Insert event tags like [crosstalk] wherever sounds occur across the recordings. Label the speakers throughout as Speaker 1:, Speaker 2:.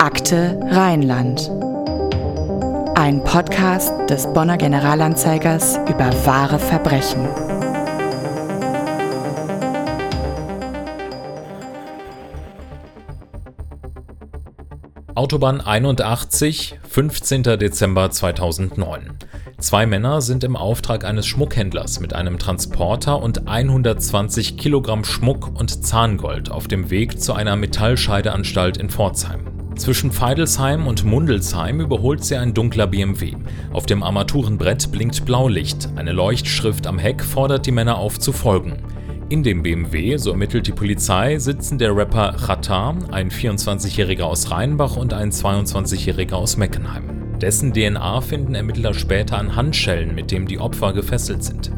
Speaker 1: Akte Rheinland. Ein Podcast des Bonner Generalanzeigers über wahre Verbrechen.
Speaker 2: Autobahn 81, 15. Dezember 2009. Zwei Männer sind im Auftrag eines Schmuckhändlers mit einem Transporter und 120 Kilogramm Schmuck und Zahngold auf dem Weg zu einer Metallscheideanstalt in Pforzheim. Zwischen Feidelsheim und Mundelsheim überholt sie ein dunkler BMW. Auf dem Armaturenbrett blinkt Blaulicht. Eine Leuchtschrift am Heck fordert die Männer auf zu folgen. In dem BMW, so ermittelt die Polizei, sitzen der Rapper Chata, ein 24-Jähriger aus Rheinbach und ein 22-Jähriger aus Meckenheim. Dessen DNA finden Ermittler später an Handschellen, mit dem die Opfer gefesselt sind.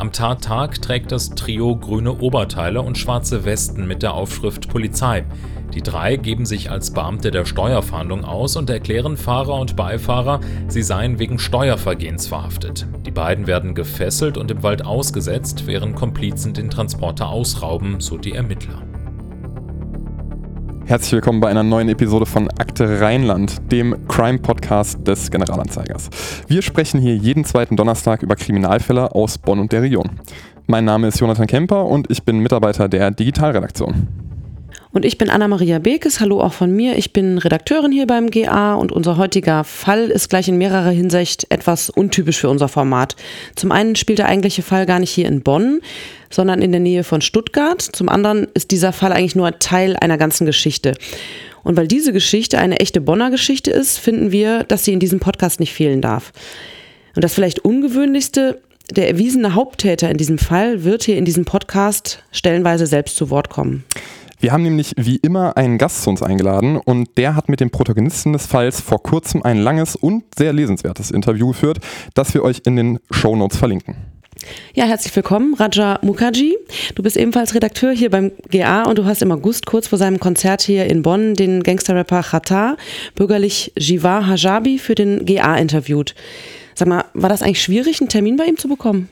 Speaker 2: Am Tattag trägt das Trio grüne Oberteile und schwarze Westen mit der Aufschrift Polizei. Die drei geben sich als Beamte der Steuerfahndung aus und erklären Fahrer und Beifahrer, sie seien wegen Steuervergehens verhaftet. Die beiden werden gefesselt und im Wald ausgesetzt, während Komplizen den Transporter ausrauben, so die Ermittler.
Speaker 3: Herzlich willkommen bei einer neuen Episode von Akte Rheinland, dem Crime-Podcast des Generalanzeigers. Wir sprechen hier jeden zweiten Donnerstag über Kriminalfälle aus Bonn und der Region. Mein Name ist Jonathan Kemper und ich bin Mitarbeiter der Digitalredaktion.
Speaker 4: Und ich bin Anna-Maria Bekes. Hallo auch von mir. Ich bin Redakteurin hier beim GA und unser heutiger Fall ist gleich in mehrerer Hinsicht etwas untypisch für unser Format. Zum einen spielt der eigentliche Fall gar nicht hier in Bonn, sondern in der Nähe von Stuttgart. Zum anderen ist dieser Fall eigentlich nur Teil einer ganzen Geschichte. Und weil diese Geschichte eine echte Bonner Geschichte ist, finden wir, dass sie in diesem Podcast nicht fehlen darf. Und das vielleicht ungewöhnlichste, der erwiesene Haupttäter in diesem Fall wird hier in diesem Podcast stellenweise selbst zu Wort kommen.
Speaker 3: Wir haben nämlich wie immer einen Gast zu uns eingeladen und der hat mit dem Protagonisten des Falls vor kurzem ein langes und sehr lesenswertes Interview geführt, das wir euch in den Show Notes verlinken.
Speaker 4: Ja, herzlich willkommen, Raja Mukherjee. Du bist ebenfalls Redakteur hier beim GA und du hast im August kurz vor seinem Konzert hier in Bonn den Gangsterrapper Khatar, bürgerlich Jivar Hajabi, für den GA interviewt. Sag mal, war das eigentlich schwierig, einen Termin bei ihm zu bekommen?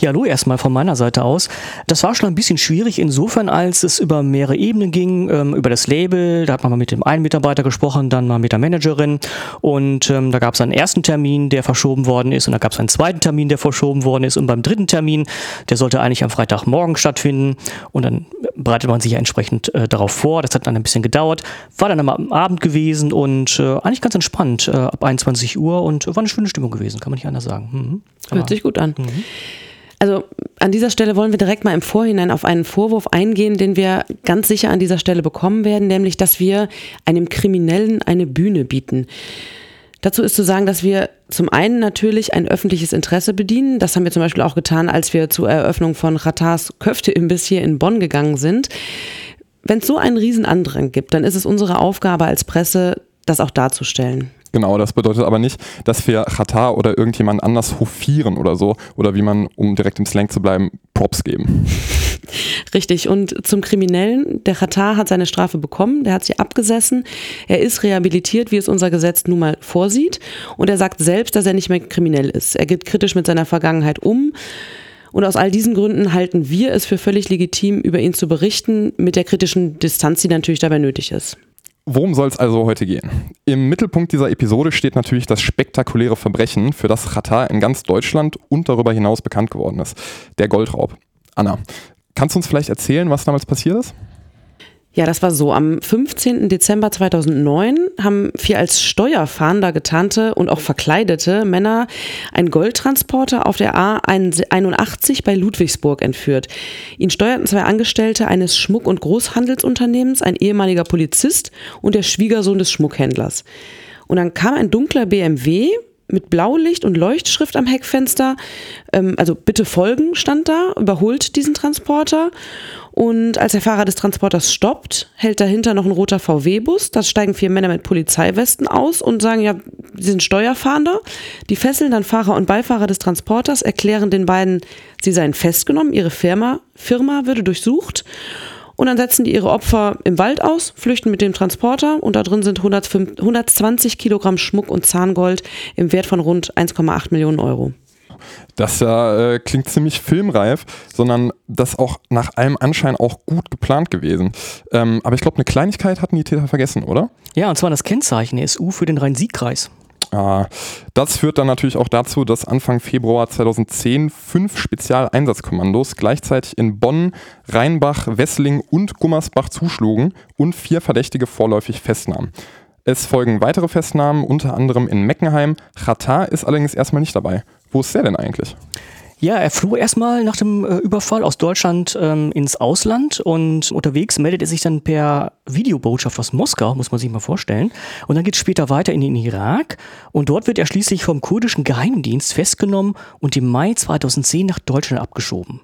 Speaker 5: Ja, hallo erstmal von meiner Seite aus. Das war schon ein bisschen schwierig insofern, als es über mehrere Ebenen ging, ähm, über das Label, da hat man mal mit dem einen Mitarbeiter gesprochen, dann mal mit der Managerin und ähm, da gab es einen ersten Termin, der verschoben worden ist und da gab es einen zweiten Termin, der verschoben worden ist und beim dritten Termin, der sollte eigentlich am Freitagmorgen stattfinden und dann bereitet man sich ja entsprechend äh, darauf vor, das hat dann ein bisschen gedauert, war dann am Abend gewesen und äh, eigentlich ganz entspannt, äh, ab 21 Uhr und war eine schöne Stimmung gewesen, kann man nicht anders sagen.
Speaker 4: Mhm. Hört sich gut an. Mhm. Also an dieser Stelle wollen wir direkt mal im Vorhinein auf einen Vorwurf eingehen, den wir ganz sicher an dieser Stelle bekommen werden, nämlich dass wir einem Kriminellen eine Bühne bieten. Dazu ist zu sagen, dass wir zum einen natürlich ein öffentliches Interesse bedienen. Das haben wir zum Beispiel auch getan, als wir zur Eröffnung von Ratars Köfte-Imbiss hier in Bonn gegangen sind. Wenn es so einen Riesenandrang gibt, dann ist es unsere Aufgabe als Presse, das auch darzustellen.
Speaker 3: Genau, das bedeutet aber nicht, dass wir Qatar oder irgendjemand anders hofieren oder so. Oder wie man, um direkt im Slang zu bleiben, Props geben. [laughs]
Speaker 4: Richtig. Und zum Kriminellen, der Qatar hat seine Strafe bekommen, der hat sie abgesessen. Er ist rehabilitiert, wie es unser Gesetz nun mal vorsieht. Und er sagt selbst, dass er nicht mehr kriminell ist. Er geht kritisch mit seiner Vergangenheit um. Und aus all diesen Gründen halten wir es für völlig legitim, über ihn zu berichten, mit der kritischen Distanz, die natürlich dabei nötig ist.
Speaker 3: Worum soll es also heute gehen? Im Mittelpunkt dieser Episode steht natürlich das spektakuläre Verbrechen, für das Qatar in ganz Deutschland und darüber hinaus bekannt geworden ist. Der Goldraub. Anna, kannst du uns vielleicht erzählen, was damals passiert ist?
Speaker 4: Ja, das war so. Am 15. Dezember 2009 haben vier als Steuerfahnder getarnte und auch verkleidete Männer einen Goldtransporter auf der A81 bei Ludwigsburg entführt. Ihn steuerten zwei Angestellte eines Schmuck- und Großhandelsunternehmens, ein ehemaliger Polizist und der Schwiegersohn des Schmuckhändlers. Und dann kam ein dunkler BMW mit Blaulicht und Leuchtschrift am Heckfenster. Ähm, also bitte folgen stand da, überholt diesen Transporter. Und als der Fahrer des Transporters stoppt, hält dahinter noch ein roter VW-Bus. Da steigen vier Männer mit Polizeiwesten aus und sagen, ja, sie sind Steuerfahnder. Die fesseln dann Fahrer und Beifahrer des Transporters, erklären den beiden, sie seien festgenommen, ihre Firma, Firma würde durchsucht. Und dann setzen die ihre Opfer im Wald aus, flüchten mit dem Transporter und da drin sind 105, 120 Kilogramm Schmuck und Zahngold im Wert von rund 1,8 Millionen Euro.
Speaker 3: das ja, äh, klingt ziemlich filmreif, sondern das auch nach allem Anschein auch gut geplant gewesen. Ähm, aber ich glaube, eine Kleinigkeit hatten die Täter vergessen, oder?
Speaker 5: Ja, und zwar das Kennzeichen SU für den Rhein-Sieg-Kreis.
Speaker 3: Ah, das führt dann natürlich auch dazu, dass Anfang Februar 2010 fünf Spezialeinsatzkommandos gleichzeitig in Bonn, Rheinbach, Wessling und Gummersbach zuschlugen und vier Verdächtige vorläufig festnahmen. Es folgen weitere Festnahmen, unter anderem in Meckenheim. Chatar ist allerdings erstmal nicht dabei. Wo ist der denn eigentlich?
Speaker 5: Ja, er floh erstmal nach dem äh, Überfall aus Deutschland ähm, ins Ausland und unterwegs meldet er sich dann per Videobotschaft aus Moskau, muss man sich mal vorstellen. Und dann geht es später weiter in den Irak und dort wird er schließlich vom kurdischen Geheimdienst festgenommen und im Mai 2010 nach Deutschland abgeschoben.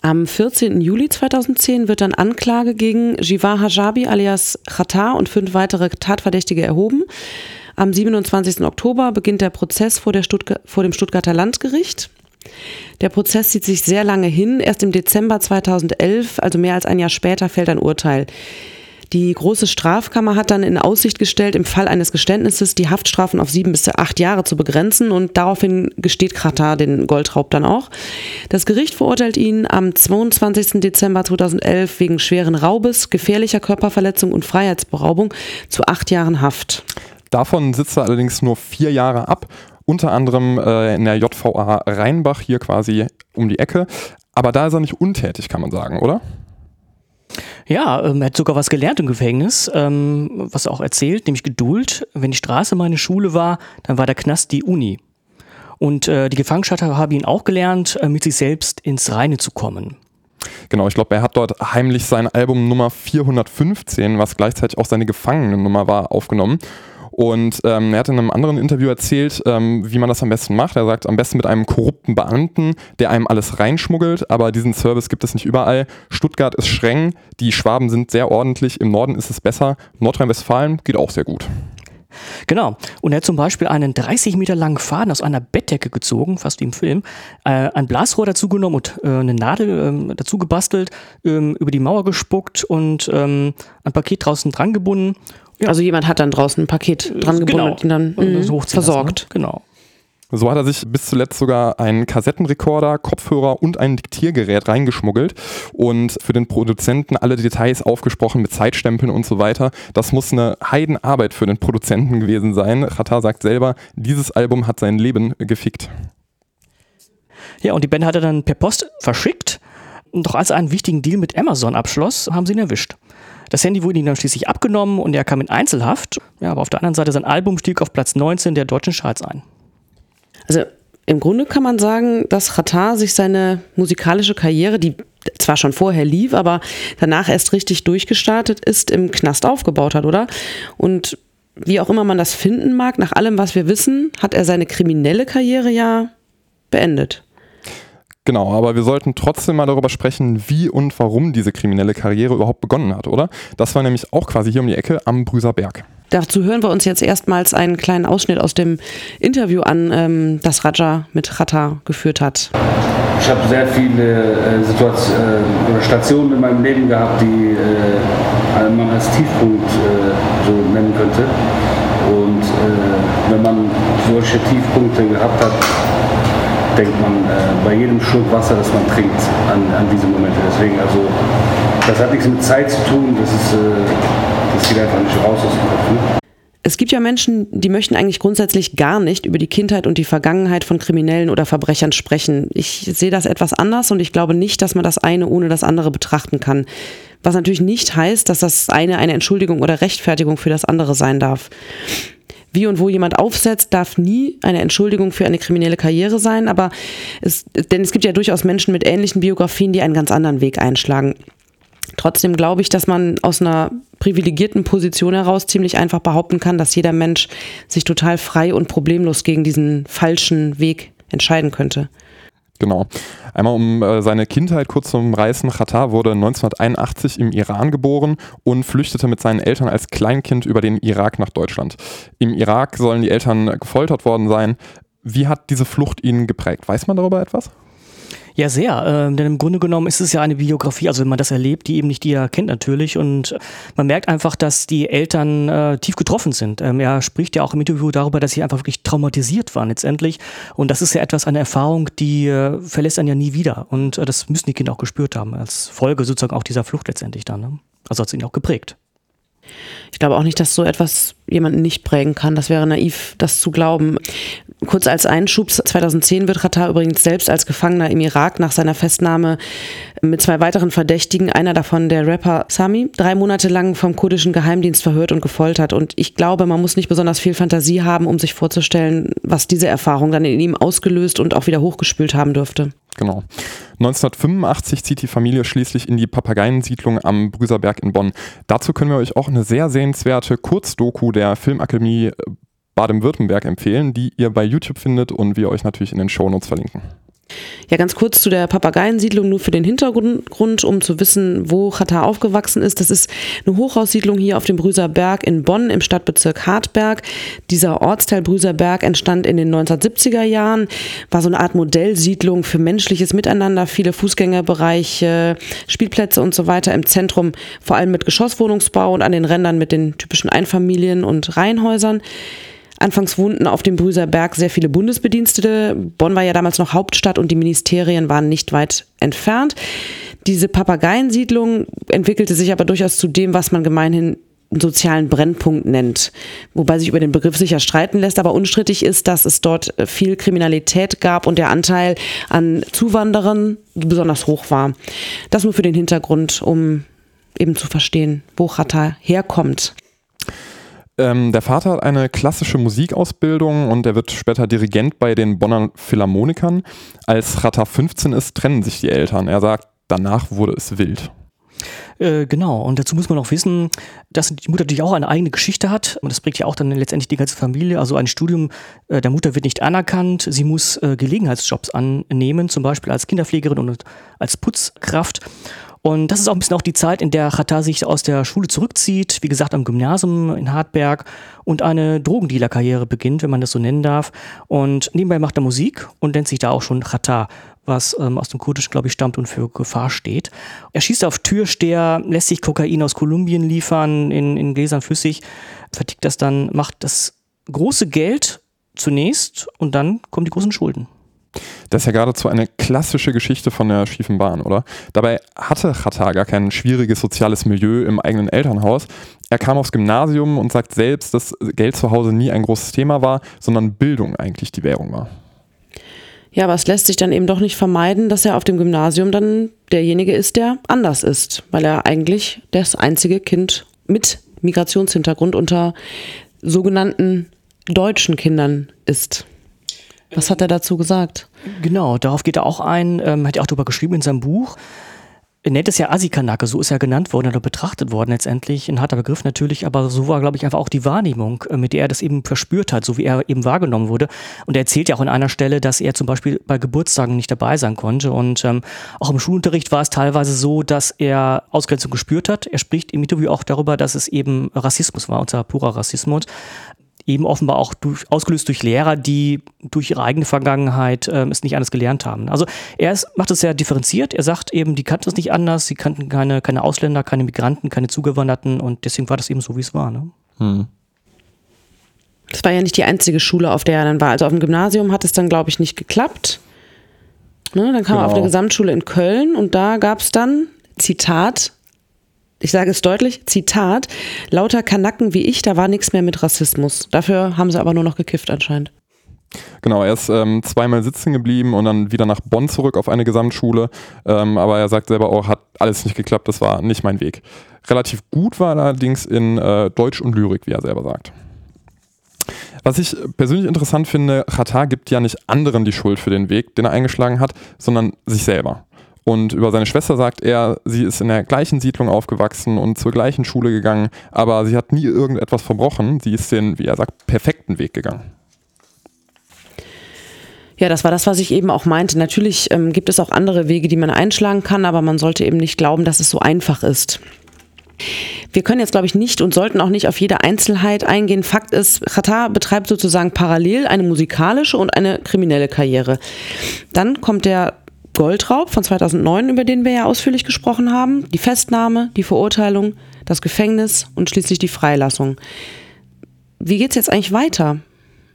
Speaker 4: Am 14. Juli 2010 wird dann Anklage gegen Jivar Hajabi alias Khatar und fünf weitere Tatverdächtige erhoben. Am 27. Oktober beginnt der Prozess vor, der vor dem Stuttgarter Landgericht. Der Prozess zieht sich sehr lange hin. Erst im Dezember 2011, also mehr als ein Jahr später, fällt ein Urteil. Die große Strafkammer hat dann in Aussicht gestellt, im Fall eines Geständnisses die Haftstrafen auf sieben bis acht Jahre zu begrenzen und daraufhin gesteht Kratar den Goldraub dann auch. Das Gericht verurteilt ihn am 22. Dezember 2011 wegen schweren Raubes, gefährlicher Körperverletzung und Freiheitsberaubung zu acht Jahren Haft.
Speaker 3: Davon sitzt er allerdings nur vier Jahre ab unter anderem äh, in der JVA Rheinbach hier quasi um die Ecke. Aber da ist er nicht untätig, kann man sagen, oder?
Speaker 5: Ja, ähm, er hat sogar was gelernt im Gefängnis, ähm, was er auch erzählt, nämlich Geduld. Wenn die Straße meine Schule war, dann war der Knast die Uni. Und äh, die Gefangenschaft habe ihn auch gelernt, äh, mit sich selbst ins Reine zu kommen.
Speaker 3: Genau, ich glaube, er hat dort heimlich sein Album Nummer 415, was gleichzeitig auch seine Gefangenennummer war, aufgenommen. Und ähm, er hat in einem anderen Interview erzählt, ähm, wie man das am besten macht. Er sagt, am besten mit einem korrupten Beamten, der einem alles reinschmuggelt, aber diesen Service gibt es nicht überall. Stuttgart ist streng, die Schwaben sind sehr ordentlich, im Norden ist es besser. Nordrhein-Westfalen geht auch sehr gut.
Speaker 5: Genau. Und er hat zum Beispiel einen 30 Meter langen Faden aus einer Bettdecke gezogen, fast wie im Film, äh, ein Blasrohr dazu genommen und äh, eine Nadel äh, dazu gebastelt, ähm, über die Mauer gespuckt und ähm, ein Paket draußen dran gebunden
Speaker 4: ja. Also jemand hat dann draußen ein Paket dran gebunden genau. und dann mh, versorgt.
Speaker 5: Lassen, ne? Genau.
Speaker 3: So hat er sich bis zuletzt sogar einen Kassettenrekorder, Kopfhörer und ein Diktiergerät reingeschmuggelt und für den Produzenten alle Details aufgesprochen mit Zeitstempeln und so weiter. Das muss eine Heidenarbeit für den Produzenten gewesen sein. Chata sagt selber, dieses Album hat sein Leben gefickt.
Speaker 5: Ja, und die Band hat er dann per Post verschickt. Doch als er einen wichtigen Deal mit Amazon abschloss, haben sie ihn erwischt. Das Handy wurde ihm dann schließlich abgenommen und er kam in Einzelhaft. Ja, aber auf der anderen Seite sein Album stieg auf Platz 19 der deutschen Charts ein.
Speaker 4: Also im Grunde kann man sagen, dass Khatar sich seine musikalische Karriere, die zwar schon vorher lief, aber danach erst richtig durchgestartet ist, im Knast aufgebaut hat, oder? Und wie auch immer man das finden mag, nach allem, was wir wissen, hat er seine kriminelle Karriere ja beendet.
Speaker 3: Genau, aber wir sollten trotzdem mal darüber sprechen, wie und warum diese kriminelle Karriere überhaupt begonnen hat, oder? Das war nämlich auch quasi hier um die Ecke am Brüser Berg.
Speaker 4: Dazu hören wir uns jetzt erstmals einen kleinen Ausschnitt aus dem Interview an, ähm, das Raja mit Chata geführt hat.
Speaker 6: Ich habe sehr viele äh, Situationen äh, oder Stationen in meinem Leben gehabt, die äh, man als Tiefpunkt äh, so nennen könnte. Und äh, wenn man solche Tiefpunkte gehabt hat, denkt man äh, bei jedem Schluck Wasser, das man trinkt, an, an diese Momente. Deswegen, also, das hat nichts mit Zeit zu tun, das, ist, äh, das geht einfach nicht raus aus dem Kopf. Ne?
Speaker 4: Es gibt ja Menschen, die möchten eigentlich grundsätzlich gar nicht über die Kindheit und die Vergangenheit von Kriminellen oder Verbrechern sprechen. Ich sehe das etwas anders und ich glaube nicht, dass man das eine ohne das andere betrachten kann. Was natürlich nicht heißt, dass das eine eine Entschuldigung oder Rechtfertigung für das andere sein darf wie und wo jemand aufsetzt, darf nie eine Entschuldigung für eine kriminelle Karriere sein, aber es, denn es gibt ja durchaus Menschen mit ähnlichen Biografien, die einen ganz anderen Weg einschlagen. Trotzdem glaube ich, dass man aus einer privilegierten Position heraus ziemlich einfach behaupten kann, dass jeder Mensch sich total frei und problemlos gegen diesen falschen Weg entscheiden könnte.
Speaker 3: Genau. Einmal um äh, seine Kindheit kurz zu umreißen. Khatar wurde 1981 im Iran geboren und flüchtete mit seinen Eltern als Kleinkind über den Irak nach Deutschland. Im Irak sollen die Eltern gefoltert worden sein. Wie hat diese Flucht ihn geprägt? Weiß man darüber etwas?
Speaker 5: Ja, sehr. Ähm, denn im Grunde genommen ist es ja eine Biografie, also wenn man das erlebt, die eben nicht jeder kennt natürlich. Und man merkt einfach, dass die Eltern äh, tief getroffen sind. Ähm, er spricht ja auch im Interview darüber, dass sie einfach wirklich traumatisiert waren letztendlich. Und das ist ja etwas, eine Erfahrung, die äh, verlässt einen ja nie wieder. Und äh, das müssen die Kinder auch gespürt haben, als Folge sozusagen auch dieser Flucht letztendlich dann. Ne? Also hat es ihn auch geprägt.
Speaker 4: Ich glaube auch nicht, dass so etwas jemanden nicht prägen kann. Das wäre naiv, das zu glauben. Kurz als Einschub, 2010 wird Qatar übrigens selbst als Gefangener im Irak nach seiner Festnahme mit zwei weiteren Verdächtigen, einer davon der Rapper Sami, drei Monate lang vom kurdischen Geheimdienst verhört und gefoltert. Und ich glaube, man muss nicht besonders viel Fantasie haben, um sich vorzustellen, was diese Erfahrung dann in ihm ausgelöst und auch wieder hochgespült haben dürfte.
Speaker 3: Genau. 1985 zieht die Familie schließlich in die Papageiensiedlung am Brüserberg in Bonn. Dazu können wir euch auch eine sehr sehenswerte Kurzdoku der Filmakademie äh, Baden-Württemberg empfehlen, die ihr bei YouTube findet und wir euch natürlich in den Shownotes verlinken.
Speaker 4: Ja, ganz kurz zu der Papageiensiedlung, nur für den Hintergrund, um zu wissen, wo Chata aufgewachsen ist. Das ist eine Hochhaussiedlung hier auf dem Brüser Berg in Bonn im Stadtbezirk Hartberg. Dieser Ortsteil Brüser Berg entstand in den 1970er Jahren, war so eine Art Modellsiedlung für menschliches Miteinander, viele Fußgängerbereiche, Spielplätze und so weiter im Zentrum, vor allem mit Geschosswohnungsbau und an den Rändern mit den typischen Einfamilien- und Reihenhäusern. Anfangs wohnten auf dem Brüser Berg sehr viele Bundesbedienstete. Bonn war ja damals noch Hauptstadt und die Ministerien waren nicht weit entfernt. Diese Papageiensiedlung entwickelte sich aber durchaus zu dem, was man gemeinhin einen sozialen Brennpunkt nennt. Wobei sich über den Begriff sicher streiten lässt, aber unstrittig ist, dass es dort viel Kriminalität gab und der Anteil an Zuwanderern besonders hoch war. Das nur für den Hintergrund, um eben zu verstehen, wo Chata herkommt.
Speaker 3: Ähm, der Vater hat eine klassische Musikausbildung und er wird später Dirigent bei den Bonner Philharmonikern. Als Rata 15 ist, trennen sich die Eltern. Er sagt, danach wurde es wild.
Speaker 5: Äh, genau, und dazu muss man auch wissen, dass die Mutter natürlich auch eine eigene Geschichte hat. Und das prägt ja auch dann letztendlich die ganze Familie. Also ein Studium äh, der Mutter wird nicht anerkannt. Sie muss äh, Gelegenheitsjobs annehmen, zum Beispiel als Kinderpflegerin und als Putzkraft. Und das ist auch ein bisschen auch die Zeit, in der Chata sich aus der Schule zurückzieht, wie gesagt am Gymnasium in Hartberg und eine Drogendealer-Karriere beginnt, wenn man das so nennen darf. Und nebenbei macht er Musik und nennt sich da auch schon Chata, was ähm, aus dem Kurdischen, glaube ich, stammt und für Gefahr steht. Er schießt auf Türsteher, lässt sich Kokain aus Kolumbien liefern, in, in Gläsern flüssig, vertickt das dann, macht das große Geld zunächst und dann kommen die großen Schulden.
Speaker 3: Das ist ja geradezu eine klassische Geschichte von der schiefen Bahn, oder? Dabei hatte Chata gar kein schwieriges soziales Milieu im eigenen Elternhaus. Er kam aufs Gymnasium und sagt selbst, dass Geld zu Hause nie ein großes Thema war, sondern Bildung eigentlich die Währung war.
Speaker 4: Ja, aber es lässt sich dann eben doch nicht vermeiden, dass er auf dem Gymnasium dann derjenige ist, der anders ist, weil er eigentlich das einzige Kind mit Migrationshintergrund unter sogenannten deutschen Kindern ist. Was hat er dazu gesagt?
Speaker 5: Genau, darauf geht er auch ein, ähm, hat er auch darüber geschrieben in seinem Buch. Er nennt es ja Asikanake, so ist er genannt worden oder betrachtet worden letztendlich. Ein harter Begriff natürlich, aber so war, glaube ich, einfach auch die Wahrnehmung, äh, mit der er das eben verspürt hat, so wie er eben wahrgenommen wurde. Und er erzählt ja auch an einer Stelle, dass er zum Beispiel bei Geburtstagen nicht dabei sein konnte. Und ähm, auch im Schulunterricht war es teilweise so, dass er Ausgrenzung gespürt hat. Er spricht im Interview auch darüber, dass es eben Rassismus war, unser purer Rassismus eben offenbar auch durch, ausgelöst durch Lehrer, die durch ihre eigene Vergangenheit ähm, es nicht anders gelernt haben. Also er ist, macht es sehr differenziert. Er sagt eben, die kannten es nicht anders, sie kannten keine, keine Ausländer, keine Migranten, keine Zugewanderten und deswegen war das eben so, wie es war. Ne? Hm.
Speaker 4: Das war ja nicht die einzige Schule, auf der er dann war. Also auf dem Gymnasium hat es dann, glaube ich, nicht geklappt. Ne, dann kam genau. er auf eine genau. Gesamtschule in Köln und da gab es dann, Zitat, ich sage es deutlich, Zitat, lauter Kanacken wie ich, da war nichts mehr mit Rassismus. Dafür haben sie aber nur noch gekifft anscheinend.
Speaker 3: Genau, er ist ähm, zweimal sitzen geblieben und dann wieder nach Bonn zurück auf eine Gesamtschule. Ähm, aber er sagt selber auch, hat alles nicht geklappt, das war nicht mein Weg. Relativ gut war er allerdings in äh, Deutsch und Lyrik, wie er selber sagt. Was ich persönlich interessant finde, Chata gibt ja nicht anderen die Schuld für den Weg, den er eingeschlagen hat, sondern sich selber. Und über seine Schwester sagt er, sie ist in der gleichen Siedlung aufgewachsen und zur gleichen Schule gegangen, aber sie hat nie irgendetwas verbrochen. Sie ist den, wie er sagt, perfekten Weg gegangen.
Speaker 4: Ja, das war das, was ich eben auch meinte. Natürlich ähm, gibt es auch andere Wege, die man einschlagen kann, aber man sollte eben nicht glauben, dass es so einfach ist. Wir können jetzt, glaube ich, nicht und sollten auch nicht auf jede Einzelheit eingehen. Fakt ist, Qatar betreibt sozusagen parallel eine musikalische und eine kriminelle Karriere. Dann kommt der Goldraub von 2009, über den wir ja ausführlich gesprochen haben, die Festnahme, die Verurteilung, das Gefängnis und schließlich die Freilassung. Wie geht es jetzt eigentlich weiter?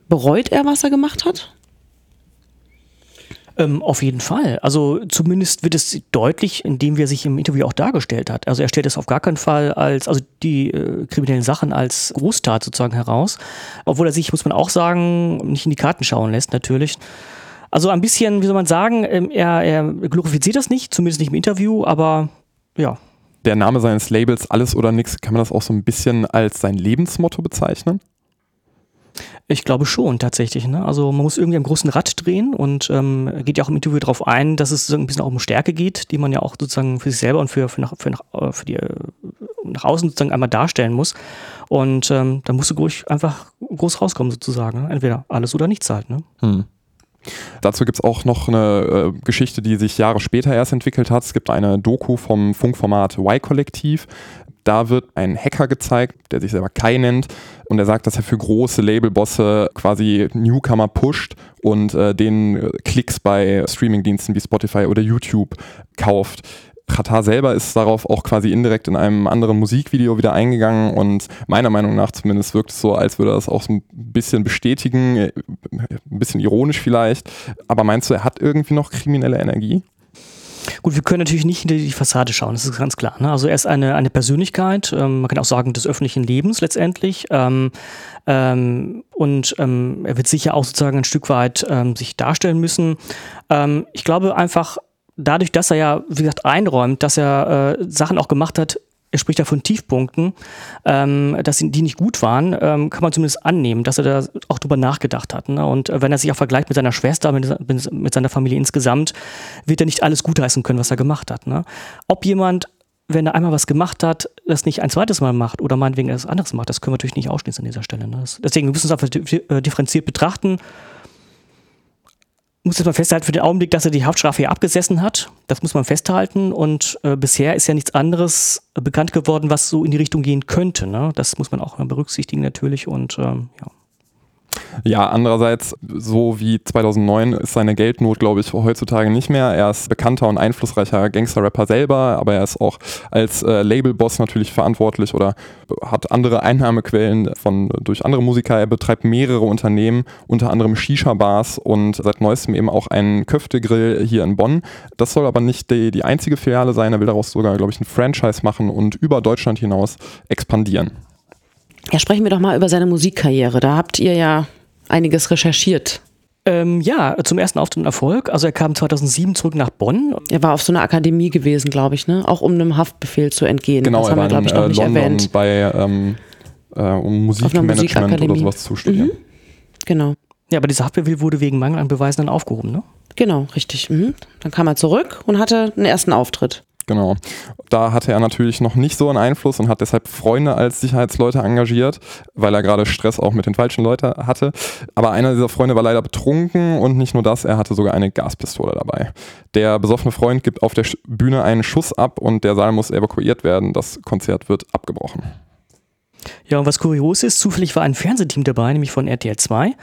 Speaker 4: Bereut er, was er gemacht hat?
Speaker 5: Ähm, auf jeden Fall. Also zumindest wird es deutlich, indem er sich im Interview auch dargestellt hat. Also er stellt es auf gar keinen Fall als, also die äh, kriminellen Sachen als Großtat sozusagen heraus. Obwohl er sich, muss man auch sagen, nicht in die Karten schauen lässt natürlich. Also ein bisschen, wie soll man sagen, ähm, er, er glorifiziert das nicht, zumindest nicht im Interview, aber ja.
Speaker 3: Der Name seines Labels Alles oder Nix, kann man das auch so ein bisschen als sein Lebensmotto bezeichnen?
Speaker 5: Ich glaube schon, tatsächlich. Ne? Also man muss irgendwie am großen Rad drehen und ähm, geht ja auch im Interview darauf ein, dass es ein bisschen auch um Stärke geht, die man ja auch sozusagen für sich selber und für, für, nach, für, nach, äh, für die, äh, nach außen sozusagen einmal darstellen muss. Und ähm, da musst du ruhig einfach groß rauskommen sozusagen. Ne? Entweder alles oder nichts halt. Ne? Hm.
Speaker 3: Dazu gibt es auch noch eine äh, Geschichte, die sich Jahre später erst entwickelt hat. Es gibt eine Doku vom Funkformat Y-Kollektiv. Da wird ein Hacker gezeigt, der sich selber Kai nennt. Und er sagt, dass er für große Labelbosse quasi Newcomer pusht und äh, den äh, Klicks bei Streamingdiensten wie Spotify oder YouTube kauft. Qatar selber ist darauf auch quasi indirekt in einem anderen Musikvideo wieder eingegangen und meiner Meinung nach zumindest wirkt es so, als würde er das auch so ein bisschen bestätigen, äh, ein bisschen ironisch vielleicht. Aber meinst du, er hat irgendwie noch kriminelle Energie?
Speaker 5: Gut, wir können natürlich nicht hinter die Fassade schauen, das ist ganz klar. Ne? Also er ist eine, eine Persönlichkeit, ähm, man kann auch sagen, des öffentlichen Lebens letztendlich. Ähm, ähm, und ähm, er wird sicher auch sozusagen ein Stück weit ähm, sich darstellen müssen. Ähm, ich glaube einfach, dadurch, dass er ja, wie gesagt, einräumt, dass er äh, Sachen auch gemacht hat, er spricht ja von Tiefpunkten, ähm, dass die nicht gut waren, ähm, kann man zumindest annehmen, dass er da auch drüber nachgedacht hat. Ne? Und wenn er sich auch vergleicht mit seiner Schwester, mit, mit seiner Familie insgesamt, wird er nicht alles gutheißen können, was er gemacht hat. Ne? Ob jemand wenn er einmal was gemacht hat, das nicht ein zweites Mal macht oder meinetwegen etwas anderes macht, das können wir natürlich nicht ausschließen an dieser Stelle. Ne? deswegen müssen wir es einfach differenziert betrachten muss jetzt mal festhalten für den Augenblick, dass er die Haftstrafe hier abgesessen hat. Das muss man festhalten. Und äh, bisher ist ja nichts anderes bekannt geworden, was so in die Richtung gehen könnte. Ne? Das muss man auch berücksichtigen natürlich. Und ähm, ja.
Speaker 3: Ja, andererseits, so wie 2009 ist seine Geldnot, glaube ich, heutzutage nicht mehr. Er ist bekannter und einflussreicher Gangster-Rapper selber, aber er ist auch als äh, Labelboss natürlich verantwortlich oder hat andere Einnahmequellen von, durch andere Musiker. Er betreibt mehrere Unternehmen, unter anderem Shisha-Bars und seit neuestem eben auch einen Köftegrill hier in Bonn. Das soll aber nicht die, die einzige Filiale sein. Er will daraus sogar, glaube ich, ein Franchise machen und über Deutschland hinaus expandieren.
Speaker 4: Ja, sprechen wir doch mal über seine Musikkarriere. Da habt ihr ja einiges recherchiert.
Speaker 5: Ähm, ja, zum ersten Auftritt Erfolg. Also er kam 2007 zurück nach Bonn.
Speaker 4: Er war auf so einer Akademie gewesen, glaube ich, ne? Auch um einem Haftbefehl zu entgehen.
Speaker 3: Genau,
Speaker 4: das
Speaker 3: haben
Speaker 4: wir,
Speaker 3: glaube ich, noch äh, nicht London erwähnt. bei ähm, äh, um Musikmanagement oder sowas zu studieren. Mhm.
Speaker 4: Genau.
Speaker 5: Ja, aber dieser Haftbefehl wurde wegen Mangel an Beweisen dann aufgehoben, ne?
Speaker 4: Genau, richtig. Mhm. Dann kam er zurück und hatte einen ersten Auftritt.
Speaker 3: Genau. Da hatte er natürlich noch nicht so einen Einfluss und hat deshalb Freunde als Sicherheitsleute engagiert, weil er gerade Stress auch mit den falschen Leuten hatte. Aber einer dieser Freunde war leider betrunken und nicht nur das, er hatte sogar eine Gaspistole dabei. Der besoffene Freund gibt auf der Bühne einen Schuss ab und der Saal muss evakuiert werden. Das Konzert wird abgebrochen.
Speaker 5: Ja, und was kurios ist, zufällig war ein Fernsehteam dabei, nämlich von RTL 2.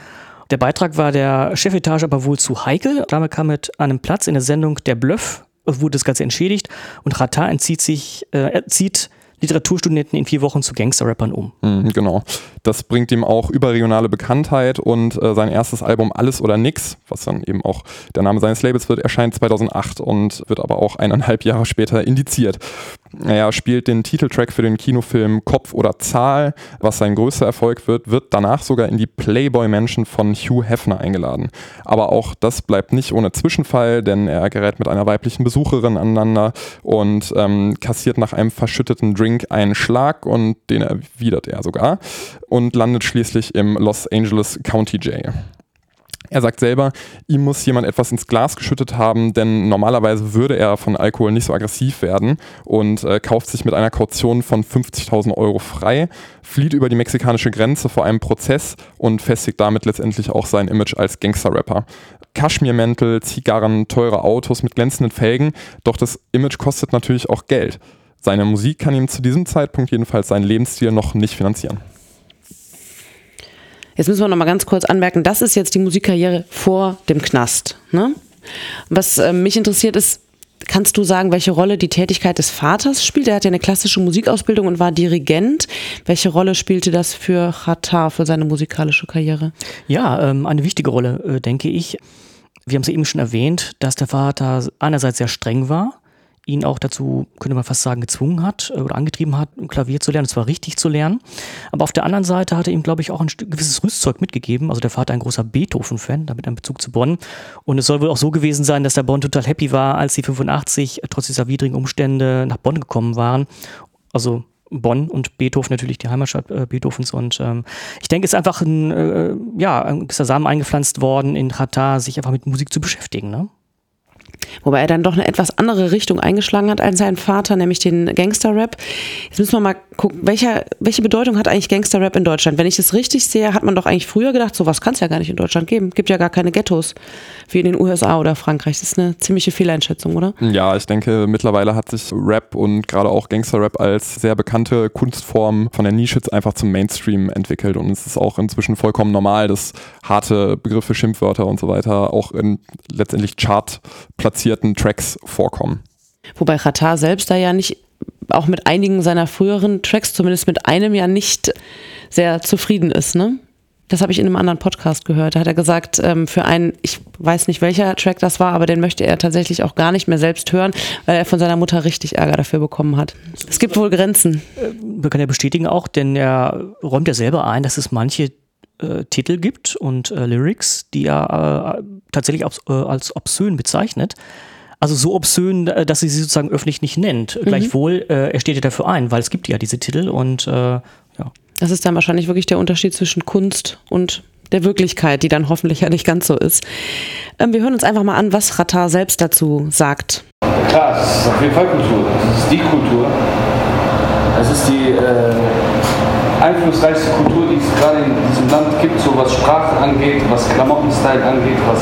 Speaker 5: Der Beitrag war der Chefetage aber wohl zu heikel. Damit kam mit einem Platz in der Sendung Der Bluff wurde das Ganze entschädigt und Rata entzieht sich, äh, zieht Literaturstudenten in vier Wochen zu Gangster-Rappern um.
Speaker 3: Mhm, genau. Das bringt ihm auch überregionale Bekanntheit und äh, sein erstes Album Alles oder Nix, was dann eben auch der Name seines Labels wird, erscheint 2008 und wird aber auch eineinhalb Jahre später indiziert. Er spielt den Titeltrack für den Kinofilm Kopf oder Zahl, was sein größter Erfolg wird, wird danach sogar in die Playboy Mansion von Hugh Hefner eingeladen. Aber auch das bleibt nicht ohne Zwischenfall, denn er gerät mit einer weiblichen Besucherin aneinander und ähm, kassiert nach einem verschütteten Drink einen Schlag und den erwidert er sogar und landet schließlich im Los Angeles County Jail. Er sagt selber, ihm muss jemand etwas ins Glas geschüttet haben, denn normalerweise würde er von Alkohol nicht so aggressiv werden und äh, kauft sich mit einer Kaution von 50.000 Euro frei, flieht über die mexikanische Grenze vor einem Prozess und festigt damit letztendlich auch sein Image als Gangster-Rapper. Kaschmirmäntel, Zigarren, teure Autos mit glänzenden Felgen, doch das Image kostet natürlich auch Geld. Seine Musik kann ihm zu diesem Zeitpunkt jedenfalls seinen Lebensstil noch nicht finanzieren.
Speaker 4: Jetzt müssen wir noch mal ganz kurz anmerken, das ist jetzt die Musikkarriere vor dem Knast. Ne? Was äh, mich interessiert ist, Kannst du sagen, welche Rolle die Tätigkeit des Vaters spielt? Er hat ja eine klassische Musikausbildung und war Dirigent. Welche Rolle spielte das für Khatar, für seine musikalische Karriere?
Speaker 5: Ja, ähm, eine wichtige Rolle, äh, denke ich. Wir haben es eben schon erwähnt, dass der Vater einerseits sehr streng war, ihn auch dazu, könnte man fast sagen, gezwungen hat äh, oder angetrieben hat, Klavier zu lernen, und zwar richtig zu lernen. Aber auf der anderen Seite hat er ihm, glaube ich, auch ein gewisses Rüstzeug mitgegeben. Also der Vater ein großer Beethoven-Fan, damit ein Bezug zu Bonn. Und es soll wohl auch so gewesen sein, dass der Bonn total happy war, als sie 85 trotz dieser widrigen Umstände nach Bonn gekommen waren. Also Bonn und Beethoven natürlich die Heimatstadt äh, Beethovens und ähm, ich denke, es ist einfach ein, äh, ja, ein gewisser Samen eingepflanzt worden in Katar, sich einfach mit Musik zu beschäftigen. Ne?
Speaker 4: Wobei er dann doch eine etwas andere Richtung eingeschlagen hat als sein Vater, nämlich den Gangster-Rap. Jetzt müssen wir mal gucken, welche, welche Bedeutung hat eigentlich Gangster-Rap in Deutschland? Wenn ich das richtig sehe, hat man doch eigentlich früher gedacht, sowas kann es ja gar nicht in Deutschland geben. Gibt ja gar keine Ghettos wie in den USA oder Frankreich. Das ist eine ziemliche Fehleinschätzung, oder?
Speaker 3: Ja, ich denke, mittlerweile hat sich Rap und gerade auch Gangster-Rap als sehr bekannte Kunstform von der Nische einfach zum Mainstream entwickelt. Und es ist auch inzwischen vollkommen normal, dass harte Begriffe, Schimpfwörter und so weiter auch in letztendlich chartplatzierten Tracks vorkommen.
Speaker 4: Wobei Qatar selbst da ja nicht, auch mit einigen seiner früheren Tracks, zumindest mit einem ja nicht sehr zufrieden ist, ne? Das habe ich in einem anderen Podcast gehört. Da hat er gesagt, ähm, für einen, ich weiß nicht welcher Track das war, aber den möchte er tatsächlich auch gar nicht mehr selbst hören, weil er von seiner Mutter richtig Ärger dafür bekommen hat. Es gibt wohl Grenzen.
Speaker 5: Wir können ja bestätigen auch, denn er räumt ja selber ein, dass es manche äh, Titel gibt und äh, Lyrics, die er äh, tatsächlich als, äh, als obszön bezeichnet. Also so obszön, äh, dass sie sie sozusagen öffentlich nicht nennt. Mhm. Gleichwohl, äh, er steht ja dafür ein, weil es gibt ja diese Titel und ja.
Speaker 4: Das ist dann wahrscheinlich wirklich der Unterschied zwischen Kunst und der Wirklichkeit, die dann hoffentlich ja nicht ganz so ist. Ähm, wir hören uns einfach mal an, was Rattar selbst dazu sagt.
Speaker 6: Klar, es ist auf jeden Fall Kultur. Es ist die Kultur. Es ist die äh, einflussreichste Kultur, die es gerade in diesem Land gibt, so was Sprache angeht, was Klamottenstyle angeht, was,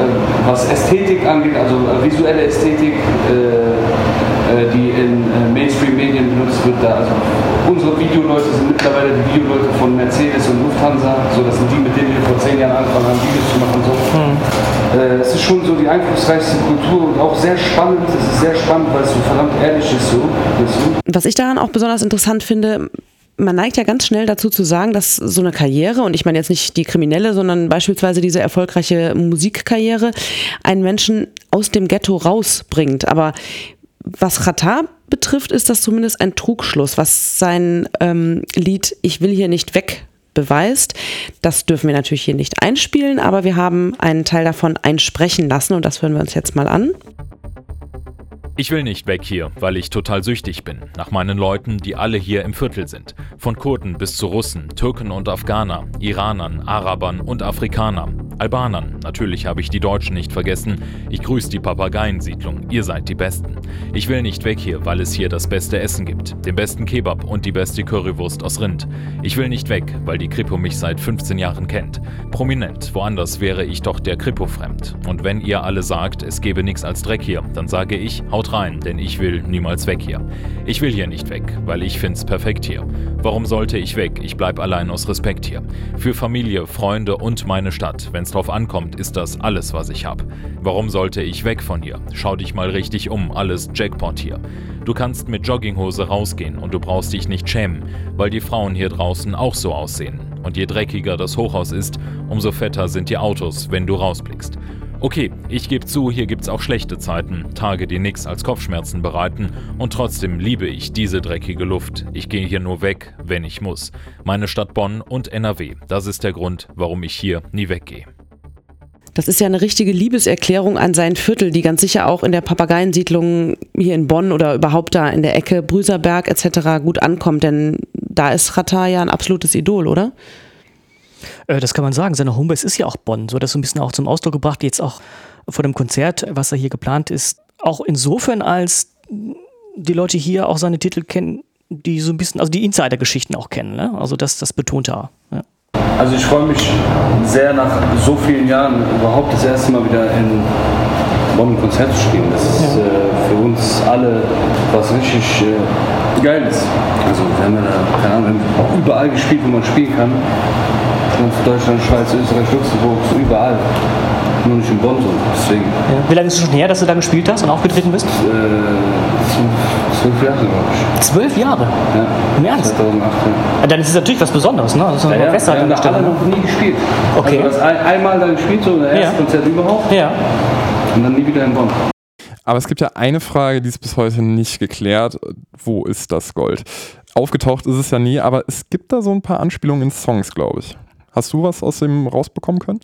Speaker 6: äh, was Ästhetik angeht, also äh, visuelle Ästhetik. Äh, äh, die in äh, Mainstream-Medien benutzt wird. Da, also unsere Videoleute sind mittlerweile die Videoleute von Mercedes und Lufthansa, so das sind die, mit denen wir vor zehn Jahren angefangen haben, Videos zu machen. So. Mhm. es ist schon so die einflussreichste Kultur und auch sehr spannend. Es ist sehr spannend, weil es so verdammt ehrlich ist. So.
Speaker 4: Was ich daran auch besonders interessant finde, man neigt ja ganz schnell dazu zu sagen, dass so eine Karriere, und ich meine jetzt nicht die kriminelle, sondern beispielsweise diese erfolgreiche Musikkarriere, einen Menschen aus dem Ghetto rausbringt. Aber was Qatar betrifft, ist das zumindest ein Trugschluss, was sein ähm, Lied Ich will hier nicht weg beweist. Das dürfen wir natürlich hier nicht einspielen, aber wir haben einen Teil davon einsprechen lassen und das hören wir uns jetzt mal an.
Speaker 2: Ich will nicht weg hier, weil ich total süchtig bin. Nach meinen Leuten, die alle hier im Viertel sind. Von Kurden bis zu Russen, Türken und Afghaner, Iranern, Arabern und Afrikanern. Albanern, natürlich habe ich die Deutschen nicht vergessen. Ich grüße die Papageiensiedlung, ihr seid die Besten. Ich will nicht weg hier, weil es hier das beste Essen gibt, den besten Kebab und die beste Currywurst aus Rind. Ich will nicht weg, weil die Kripo mich seit 15 Jahren kennt. Prominent, woanders wäre ich doch der Kripo fremd. Und wenn ihr alle sagt, es gebe nichts als Dreck hier, dann sage ich, haut rein, denn ich will niemals weg hier. Ich will hier nicht weg, weil ich find's perfekt hier. Warum sollte ich weg? Ich bleib allein aus Respekt hier. Für Familie, Freunde und meine Stadt. Wenn's drauf ankommt, ist das alles, was ich hab. Warum sollte ich weg von hier? Schau dich mal richtig um, alles Jackpot hier. Du kannst mit Jogginghose rausgehen und du brauchst dich nicht schämen, weil die Frauen hier draußen auch so aussehen. Und je dreckiger das Hochhaus ist, umso fetter sind die Autos, wenn du rausblickst. Okay, ich gebe zu, hier gibt's auch schlechte Zeiten, Tage, die nix als Kopfschmerzen bereiten, und trotzdem liebe ich diese dreckige Luft. Ich gehe hier nur weg, wenn ich muss. Meine Stadt Bonn und NRW, das ist der Grund, warum ich hier nie weggehe.
Speaker 4: Das ist ja eine richtige Liebeserklärung an sein Viertel, die ganz sicher auch in der Papageiensiedlung hier in Bonn oder überhaupt da in der Ecke Brüserberg etc. gut ankommt, denn da ist Ratar ja ein absolutes Idol, oder?
Speaker 5: Äh, das kann man sagen. Seine Homebase ist ja auch Bonn. So das so ein bisschen auch zum Ausdruck gebracht, jetzt auch vor dem Konzert, was er hier geplant ist. Auch insofern, als die Leute hier auch seine Titel kennen, die so ein bisschen, also die Insider-Geschichten auch kennen. Ne? Also das, das betont er. Ja.
Speaker 6: Also ich freue mich sehr nach so vielen Jahren überhaupt das erste Mal wieder in Bonn ein Konzert zu spielen. Das ist ja. äh, für uns alle was richtig äh, Geiles. Also wir haben ja da, keine Ahnung, überall gespielt, wo man spielen kann. Deutschland, Schweiz, Österreich, Luxemburg, so überall. nur nicht in Bonn so. Deswegen
Speaker 5: Ja. Wie lange ist es schon her, dass du da gespielt hast und aufgetreten bist?
Speaker 6: äh, zwölf- Jahre, glaube ich.
Speaker 5: Zwölf Jahre.
Speaker 6: Ja.
Speaker 5: Im Ernst?
Speaker 6: 2008.
Speaker 5: Ja, Dann ist es natürlich was Besonderes, ne? Das ist
Speaker 6: Ja,
Speaker 5: eine
Speaker 6: ja, wir haben
Speaker 5: an
Speaker 6: da
Speaker 5: der Stelle,
Speaker 6: alle
Speaker 5: ne?
Speaker 6: noch nie gespielt.
Speaker 5: Okay.
Speaker 6: Also ein, einmal da gespielt, so das erste
Speaker 5: Ja.
Speaker 6: Konzert überhaupt
Speaker 5: Ja.
Speaker 6: und dann nie wieder in Bonn.
Speaker 3: Aber es gibt ja eine Frage, die ist bis heute nicht geklärt. Wo ist das Gold? Aufgetaucht ist es ja nie, aber es gibt da so ein paar Anspielungen in Songs, glaube ich. Hast du was aus dem rausbekommen können?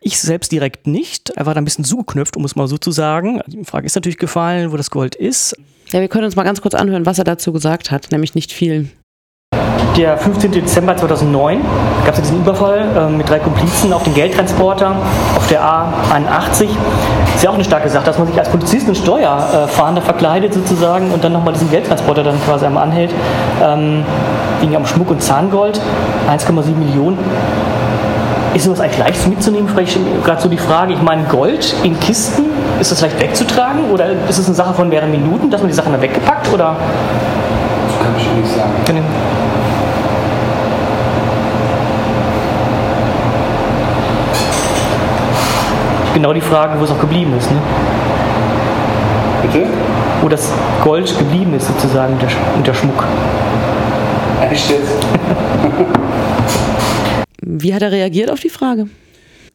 Speaker 5: Ich selbst direkt nicht. Er war da ein bisschen zugeknüpft, um es mal so zu sagen. Die Frage ist natürlich gefallen, wo das Gold ist.
Speaker 4: Ja, wir können uns mal ganz kurz anhören, was er dazu gesagt hat, nämlich nicht viel.
Speaker 5: Der 15. Dezember 2009 gab es ja diesen Überfall äh, mit drei Komplizen auf den Geldtransporter auf der A81. Ist ja auch eine starke Sache, dass man sich als Polizist und Steuerfahnder verkleidet sozusagen und dann nochmal diesen Geldtransporter dann quasi einmal anhält. Ähm, ging ja um Schmuck und Zahngold, 1,7 Millionen. Ist sowas eigentlich leicht mitzunehmen? Vielleicht gerade so die Frage, ich meine, Gold in Kisten, ist das leicht wegzutragen oder ist es eine Sache von mehreren Minuten, dass man die Sachen dann weggepackt oder?
Speaker 6: Das kann ich nicht sagen.
Speaker 5: Ich- Genau die Frage, wo es auch geblieben ist, ne?
Speaker 6: Bitte?
Speaker 5: Wo das Gold geblieben ist sozusagen und der, Sch- und der Schmuck.
Speaker 6: Echt jetzt? [laughs]
Speaker 4: Wie hat er reagiert auf die Frage?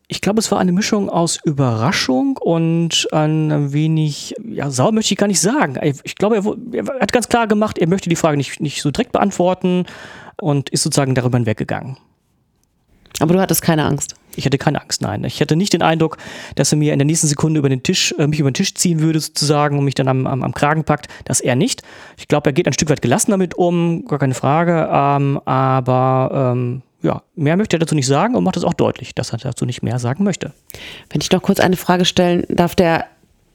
Speaker 5: Ich glaube, es war eine Mischung aus Überraschung und ein wenig, ja, sauer möchte ich gar nicht sagen. Ich glaube, er, er hat ganz klar gemacht, er möchte die Frage nicht, nicht so direkt beantworten und ist sozusagen darüber hinweggegangen.
Speaker 4: Aber du hattest keine Angst.
Speaker 5: Ich hatte keine Angst, nein. Ich hatte nicht den Eindruck, dass er mir in der nächsten Sekunde über den Tisch, äh, mich über den Tisch ziehen würde, sozusagen, und mich dann am, am, am Kragen packt. Das er nicht. Ich glaube, er geht ein Stück weit gelassen damit um, gar keine Frage. Ähm, aber ähm, ja, mehr möchte er dazu nicht sagen und macht es auch deutlich, dass er dazu nicht mehr sagen möchte.
Speaker 4: Wenn ich noch kurz eine Frage stellen darf, der,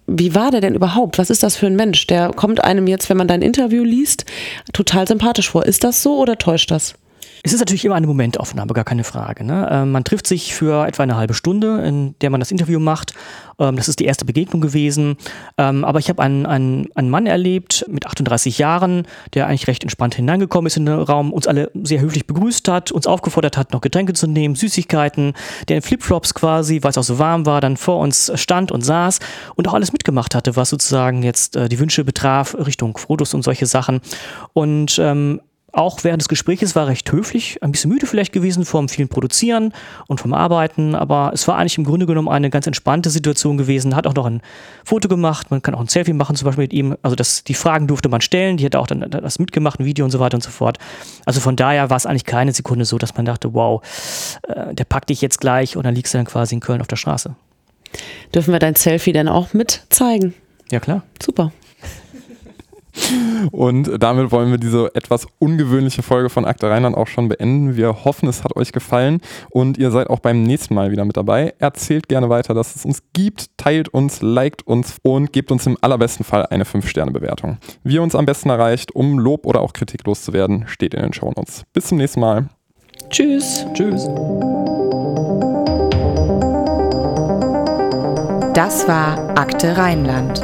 Speaker 4: wie war der denn überhaupt? Was ist das für ein Mensch? Der kommt einem jetzt, wenn man dein Interview liest, total sympathisch vor. Ist das so oder täuscht das?
Speaker 5: Es ist natürlich immer eine Momentaufnahme, gar keine Frage. Ne? Ähm, man trifft sich für etwa eine halbe Stunde, in der man das Interview macht. Ähm, das ist die erste Begegnung gewesen. Ähm, aber ich habe einen, einen, einen Mann erlebt mit 38 Jahren, der eigentlich recht entspannt hineingekommen ist in den Raum, uns alle sehr höflich begrüßt hat, uns aufgefordert hat, noch Getränke zu nehmen, Süßigkeiten, der in Flipflops quasi, weil es auch so warm war, dann vor uns stand und saß und auch alles mitgemacht hatte, was sozusagen jetzt äh, die Wünsche betraf, Richtung Fotos und solche Sachen. Und ähm, auch während des Gesprächs war er recht höflich, ein bisschen müde vielleicht gewesen vom vielen Produzieren und vom Arbeiten, aber es war eigentlich im Grunde genommen eine ganz entspannte Situation gewesen. Hat auch noch ein Foto gemacht, man kann auch ein Selfie machen, zum Beispiel mit ihm. Also das, die Fragen durfte man stellen, die hat auch dann das mitgemacht, ein Video und so weiter und so fort. Also von daher war es eigentlich keine Sekunde so, dass man dachte, wow, äh, der packt dich jetzt gleich und dann liegst du dann quasi in Köln auf der Straße.
Speaker 4: Dürfen wir dein Selfie denn auch mit zeigen?
Speaker 5: Ja klar.
Speaker 4: Super.
Speaker 3: Und damit wollen wir diese etwas ungewöhnliche Folge von Akte Rheinland auch schon beenden. Wir hoffen, es hat euch gefallen und ihr seid auch beim nächsten Mal wieder mit dabei. Erzählt gerne weiter, dass es uns gibt, teilt uns, liked uns und gebt uns im allerbesten Fall eine 5-Sterne-Bewertung. Wie ihr uns am besten erreicht, um Lob oder auch Kritik loszuwerden, steht in den Shownotes. Bis zum nächsten Mal.
Speaker 4: Tschüss.
Speaker 5: Tschüss.
Speaker 1: Das war Akte Rheinland,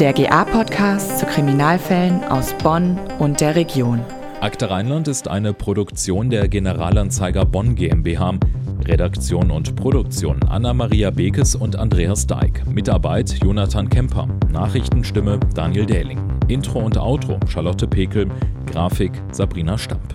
Speaker 1: der GA-Podcast zu Kriminalfällen aus Bonn und der Region.
Speaker 2: Akte Rheinland ist eine Produktion der Generalanzeiger Bonn GmbH. Redaktion und Produktion Anna-Maria Bekes und Andreas Dijk. Mitarbeit Jonathan Kemper. Nachrichtenstimme Daniel Dähling. Intro und Outro Charlotte Pekel. Grafik Sabrina Stamp.